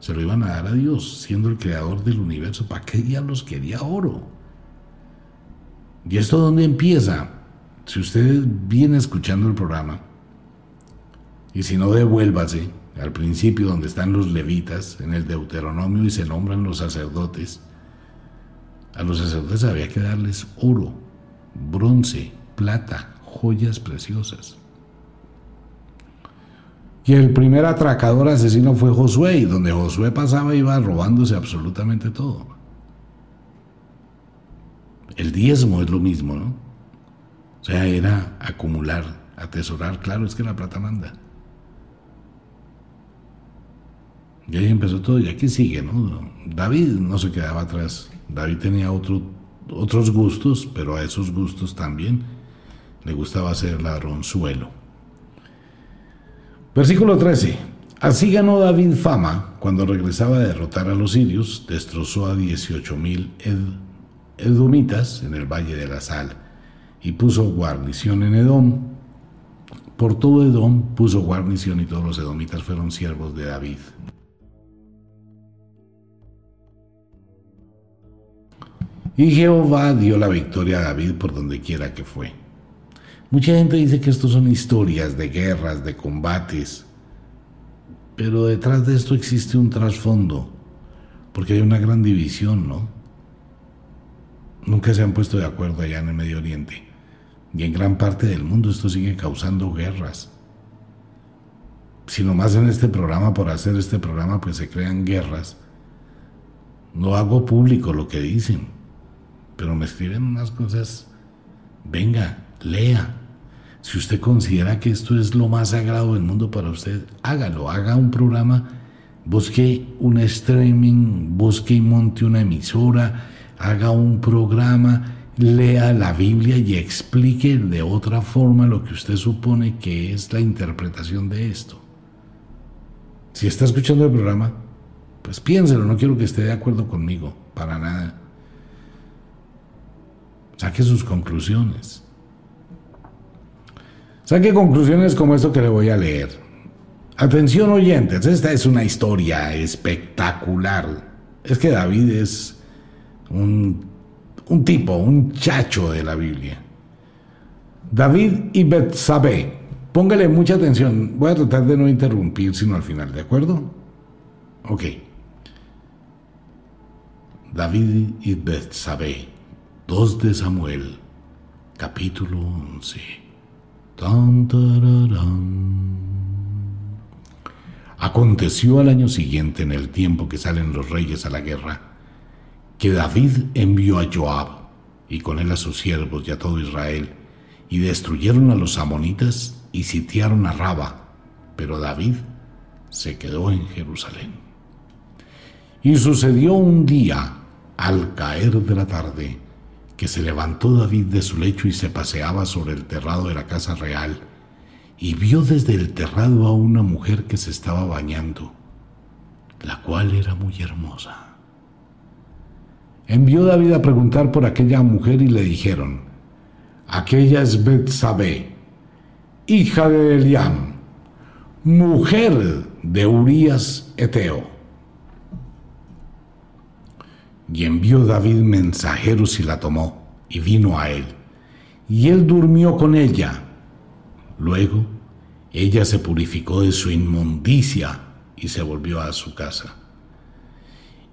se lo iban a dar a Dios, siendo el creador del universo. ¿Para qué diablos quería oro? ¿Y esto dónde empieza? Si usted viene escuchando el programa, y si no, devuélvase al principio donde están los levitas, en el Deuteronomio, y se nombran los sacerdotes. A los sacerdotes había que darles oro, bronce, plata, joyas preciosas. Y el primer atracador asesino fue Josué, y donde Josué pasaba iba robándose absolutamente todo. El diezmo es lo mismo, ¿no? O sea, era acumular, atesorar, claro, es que la plata manda. Y ahí empezó todo, y aquí sigue, ¿no? David no se quedaba atrás. David tenía otro, otros gustos, pero a esos gustos también le gustaba hacer ladronzuelo. Versículo 13. Así ganó David fama cuando regresaba a derrotar a los sirios, destrozó a 18.000 edomitas en el valle de la sal y puso guarnición en Edom. Por todo Edom puso guarnición y todos los edomitas fueron siervos de David. Y Jehová dio la victoria a David por donde quiera que fue. Mucha gente dice que esto son historias de guerras, de combates, pero detrás de esto existe un trasfondo, porque hay una gran división, ¿no? Nunca se han puesto de acuerdo allá en el Medio Oriente. Y en gran parte del mundo esto sigue causando guerras. Si nomás en este programa, por hacer este programa, pues se crean guerras. No hago público lo que dicen, pero me escriben unas cosas. Venga, lea. Si usted considera que esto es lo más sagrado del mundo para usted, hágalo, haga un programa, busque un streaming, busque y monte una emisora, haga un programa, lea la Biblia y explique de otra forma lo que usted supone que es la interpretación de esto. Si está escuchando el programa, pues piénselo, no quiero que esté de acuerdo conmigo, para nada. Saque sus conclusiones. Saque conclusiones como esto que le voy a leer. Atención oyentes, esta es una historia espectacular. Es que David es un, un tipo, un chacho de la Biblia. David y Betsabé. Póngale mucha atención. Voy a tratar de no interrumpir sino al final, ¿de acuerdo? Ok. David y Betsabé. 2 de Samuel, capítulo 11. Aconteció al año siguiente, en el tiempo que salen los reyes a la guerra, que David envió a Joab y con él a sus siervos y a todo Israel, y destruyeron a los amonitas y sitiaron a Raba, pero David se quedó en Jerusalén. Y sucedió un día, al caer de la tarde, que se levantó David de su lecho y se paseaba sobre el terrado de la casa real, y vio desde el terrado a una mujer que se estaba bañando, la cual era muy hermosa. Envió David a preguntar por aquella mujer y le dijeron, aquella es Betsabé, hija de Eliam, mujer de Urías Eteo. Y envió David mensajeros y la tomó, y vino a él. Y él durmió con ella. Luego, ella se purificó de su inmundicia y se volvió a su casa.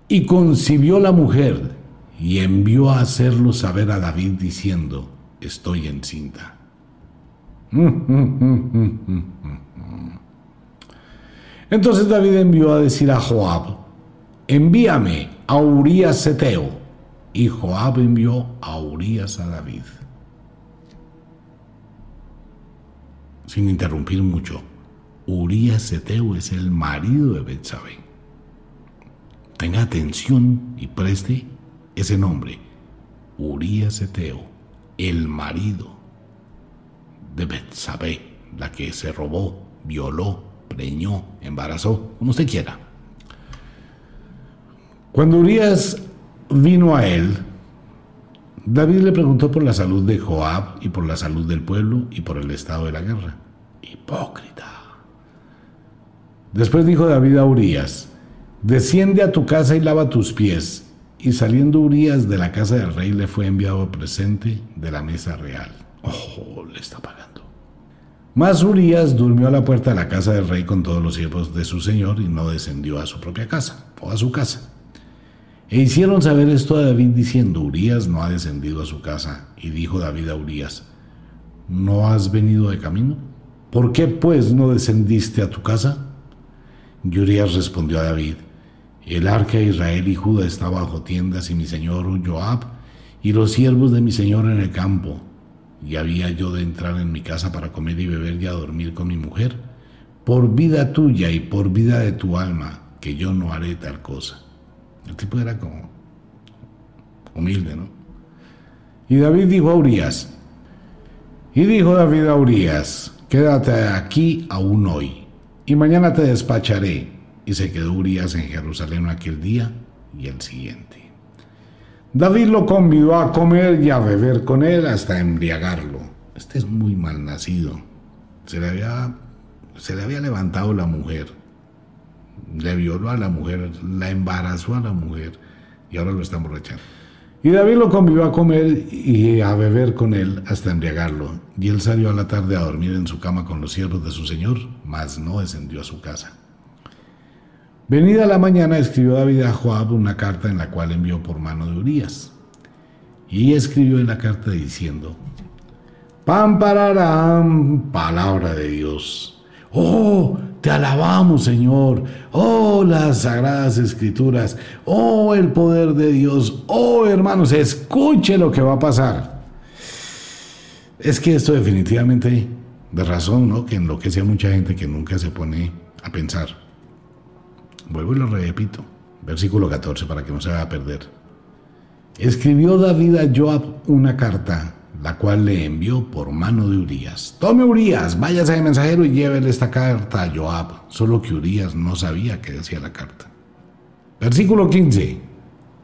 Y concibió la mujer y envió a hacerlo saber a David diciendo, estoy encinta. Entonces David envió a decir a Joab, envíame a Urías Seteo. Y Joab envió a Urías a David. Sin interrumpir mucho, Urías Seteo es el marido de Betsabé. Tenga atención y preste ese nombre. Urías Eteo, el marido de Betsabé, la que se robó, violó, preñó, embarazó, como usted quiera. Cuando Urias vino a él, David le preguntó por la salud de Joab y por la salud del pueblo y por el estado de la guerra. Hipócrita. Después dijo David a Urias, desciende a tu casa y lava tus pies. Y saliendo Urias de la casa del rey le fue enviado presente de la mesa real. Oh, le está pagando. Mas Urias durmió a la puerta de la casa del rey con todos los siervos de su señor y no descendió a su propia casa o a su casa. E hicieron saber esto a David diciendo, Urias no ha descendido a su casa. Y dijo David a Urias, ¿no has venido de camino? ¿Por qué pues no descendiste a tu casa? Y Urias respondió a David, el arca de Israel y Judá está bajo tiendas y mi señor Joab y los siervos de mi señor en el campo. Y había yo de entrar en mi casa para comer y beber y a dormir con mi mujer. Por vida tuya y por vida de tu alma, que yo no haré tal cosa. El tipo era como humilde, ¿no? Y David dijo a Urias, y dijo David a Urias, quédate aquí aún hoy, y mañana te despacharé. Y se quedó Urias en Jerusalén aquel día y el siguiente. David lo convidó a comer y a beber con él hasta embriagarlo. Este es muy mal nacido. Se le había, se le había levantado la mujer le violó a la mujer, la embarazó a la mujer y ahora lo está emborrachando. Y David lo convivió a comer y a beber con él hasta embriagarlo. Y él salió a la tarde a dormir en su cama con los siervos de su señor, mas no descendió a su casa. Venida la mañana escribió David a Joab una carta en la cual envió por mano de Urias. Y escribió en la carta diciendo, Pam pararán, palabra de Dios. Oh, te alabamos, Señor. Oh, las sagradas escrituras. Oh, el poder de Dios. Oh, hermanos, escuche lo que va a pasar. Es que esto definitivamente, de razón, ¿no? Que enloquece a mucha gente que nunca se pone a pensar. Vuelvo y lo repito. Versículo 14 para que no se vaya a perder. Escribió David a Joab una carta la cual le envió por mano de Urias. Tome Urias, váyase de mensajero y llévele esta carta a Joab. Solo que Urias no sabía qué decía la carta. Versículo 15.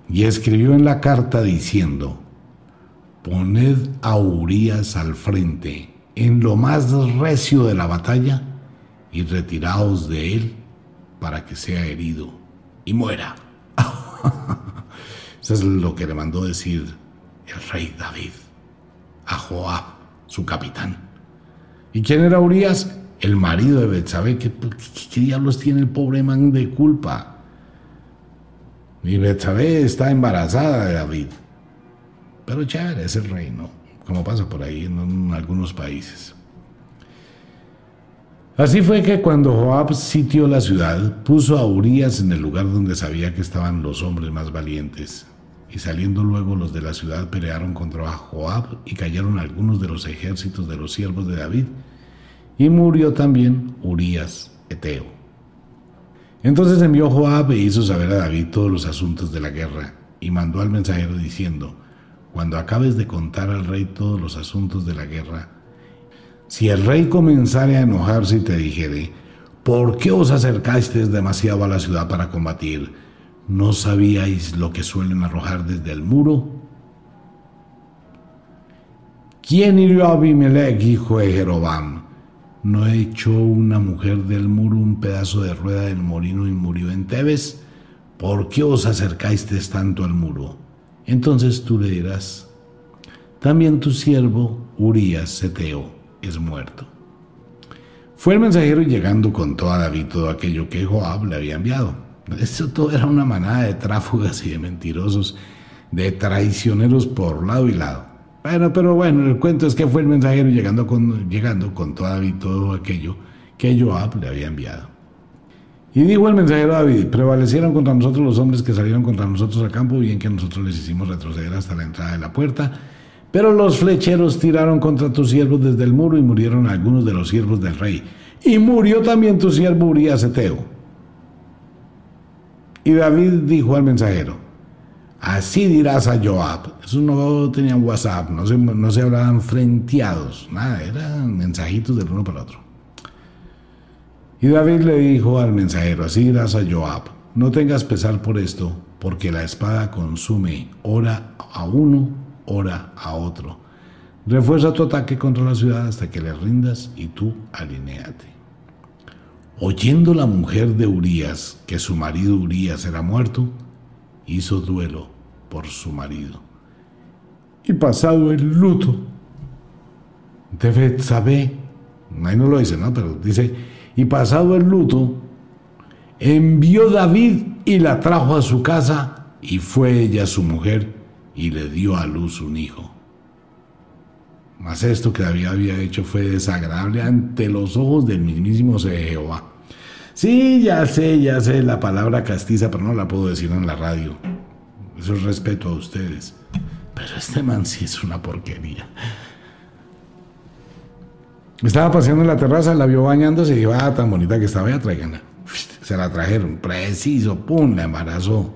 Y escribió en la carta diciendo, poned a Urias al frente en lo más recio de la batalla y retiraos de él para que sea herido y muera. Eso es lo que le mandó decir el rey David a Joab, su capitán. ¿Y quién era Urias? El marido de Betsabé. ¿Qué, diablos tiene el pobre man de culpa? Y Betsabé está embarazada de David. Pero chévere, es el reino, como pasa por ahí en, algunos países. Así fue que cuando Joab sitió la ciudad, puso a Urias en el lugar donde sabía que estaban los hombres más valientes, y saliendo luego los de la ciudad pelearon contra Joab y cayeron algunos de los ejércitos de los siervos de David, y murió también Urías Eteo. Entonces envió Joab e hizo saber a David todos los asuntos de la guerra, y mandó al mensajero diciendo, cuando acabes de contar al rey todos los asuntos de la guerra, si el rey comenzare a enojarse y te dijere, ¿por qué os acercasteis demasiado a la ciudad para combatir? ¿No sabíais lo que suelen arrojar desde el muro? ¿Quién hirió a Abimelech, hijo de Jerobam? ¿No echó una mujer del muro un pedazo de rueda del molino y murió en Tebes? ¿Por qué os acercáis tanto al muro? Entonces tú le dirás, también tu siervo Urias Seteo es muerto. Fue el mensajero llegando contó a David todo aquello que Joab le había enviado. Esto todo era una manada de tráfugas y de mentirosos, de traicioneros por lado y lado. Bueno, pero bueno, el cuento es que fue el mensajero llegando con, llegando con todo, todo aquello que Joab le había enviado. Y dijo el mensajero David, prevalecieron contra nosotros los hombres que salieron contra nosotros al campo, bien que nosotros les hicimos retroceder hasta la entrada de la puerta. Pero los flecheros tiraron contra tus siervos desde el muro y murieron algunos de los siervos del rey. Y murió también tu siervo Urias Eteo. Y David dijo al mensajero, así dirás a Joab. Esos no tenían WhatsApp, no se, no se hablaban frenteados, nada, eran mensajitos del uno para el otro. Y David le dijo al mensajero, así dirás a Joab, no tengas pesar por esto, porque la espada consume hora a uno, hora a otro. Refuerza tu ataque contra la ciudad hasta que le rindas y tú alineate. Oyendo la mujer de Urías que su marido Urías era muerto, hizo duelo por su marido. Y pasado el luto de sabe ahí no lo dice, ¿no? Pero dice, y pasado el luto, envió David y la trajo a su casa y fue ella su mujer y le dio a luz un hijo. Mas esto que David había hecho fue desagradable ante los ojos del mismísimo Jehová. Sí, ya sé, ya sé la palabra castiza, pero no la puedo decir en la radio. Eso es respeto a ustedes. Pero este man sí es una porquería. Estaba paseando en la terraza, la vio bañándose y dijo, ah, tan bonita que estaba, ya tráiganla. Se la trajeron, preciso, pum, la embarazó.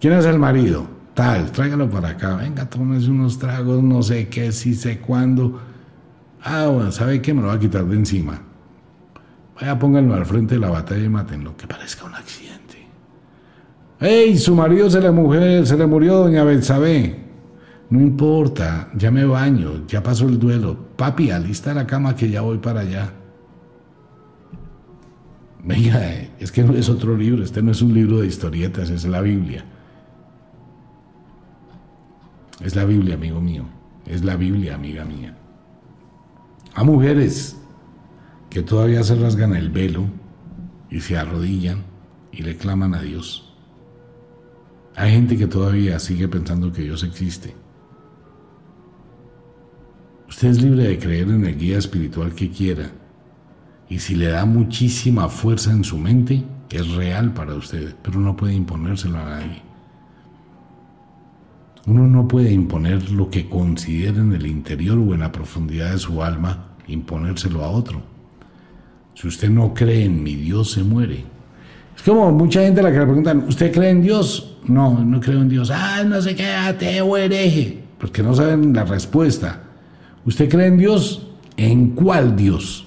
¿Quién es el marido? Tal, tráigalo para acá. Venga, tómese unos tragos, no sé qué, si sé cuándo. Ah, bueno, ¿sabe qué? Me lo va a quitar de encima. Vaya, pónganlo al frente de la batalla y mátenlo, que parezca un accidente. ¡Ey! Su marido se le, mujer, se le murió, doña Belsabé. No importa, ya me baño, ya pasó el duelo. Papi, alista la cama que ya voy para allá. Venga, es que no es otro libro, este no es un libro de historietas, es la Biblia. Es la Biblia, amigo mío. Es la Biblia, amiga mía. A mujeres que todavía se rasgan el velo y se arrodillan y le claman a Dios. Hay gente que todavía sigue pensando que Dios existe. Usted es libre de creer en el guía espiritual que quiera. Y si le da muchísima fuerza en su mente, es real para usted, pero no puede imponérselo a nadie. Uno no puede imponer lo que considera en el interior o en la profundidad de su alma, imponérselo a otro. Si usted no cree en mi Dios, se muere. Es como mucha gente a la que le preguntan, ¿usted cree en Dios? No, no creo en Dios. Ah, no sé qué, ateo, hereje. Porque no saben la respuesta. ¿Usted cree en Dios? ¿En cuál Dios?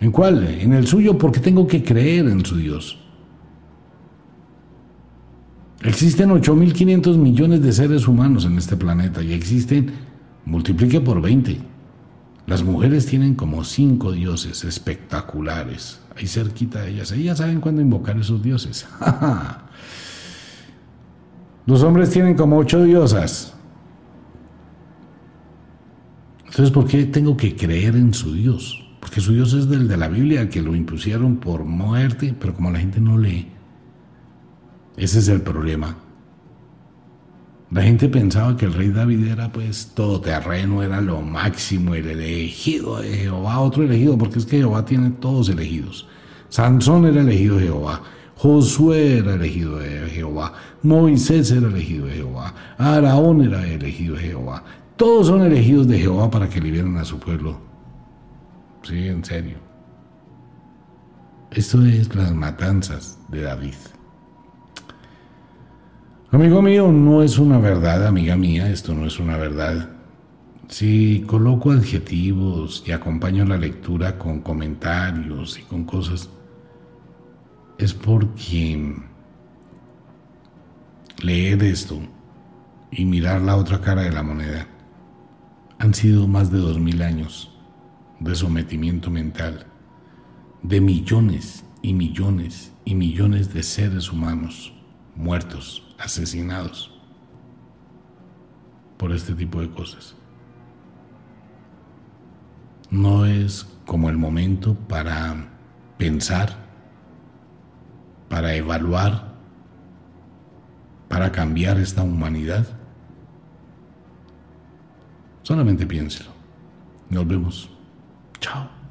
¿En cuál? En el suyo, porque tengo que creer en su Dios. Existen 8.500 millones de seres humanos en este planeta y existen, multiplique por 20. Las mujeres tienen como cinco dioses espectaculares, ahí cerquita de ellas. Ellas saben cuándo invocar esos dioses. Los hombres tienen como ocho diosas. Entonces, ¿por qué tengo que creer en su Dios? Porque su Dios es del de la Biblia, que lo impusieron por muerte, pero como la gente no lee, ese es el problema. La gente pensaba que el rey David era pues todoterreno, era lo máximo, el elegido de Jehová, otro elegido, porque es que Jehová tiene todos elegidos. Sansón era elegido de Jehová, Josué era elegido de Jehová, Moisés era elegido de Jehová, Araón era elegido de Jehová, todos son elegidos de Jehová para que liberen a su pueblo. Sí, en serio. Esto es las matanzas de David. Amigo mío, no es una verdad, amiga mía, esto no es una verdad. Si coloco adjetivos y acompaño la lectura con comentarios y con cosas, es porque leer esto y mirar la otra cara de la moneda han sido más de dos mil años de sometimiento mental de millones y millones y millones de seres humanos muertos, asesinados por este tipo de cosas. No es como el momento para pensar, para evaluar, para cambiar esta humanidad Solamente piénselo. Nos vemos. Chao.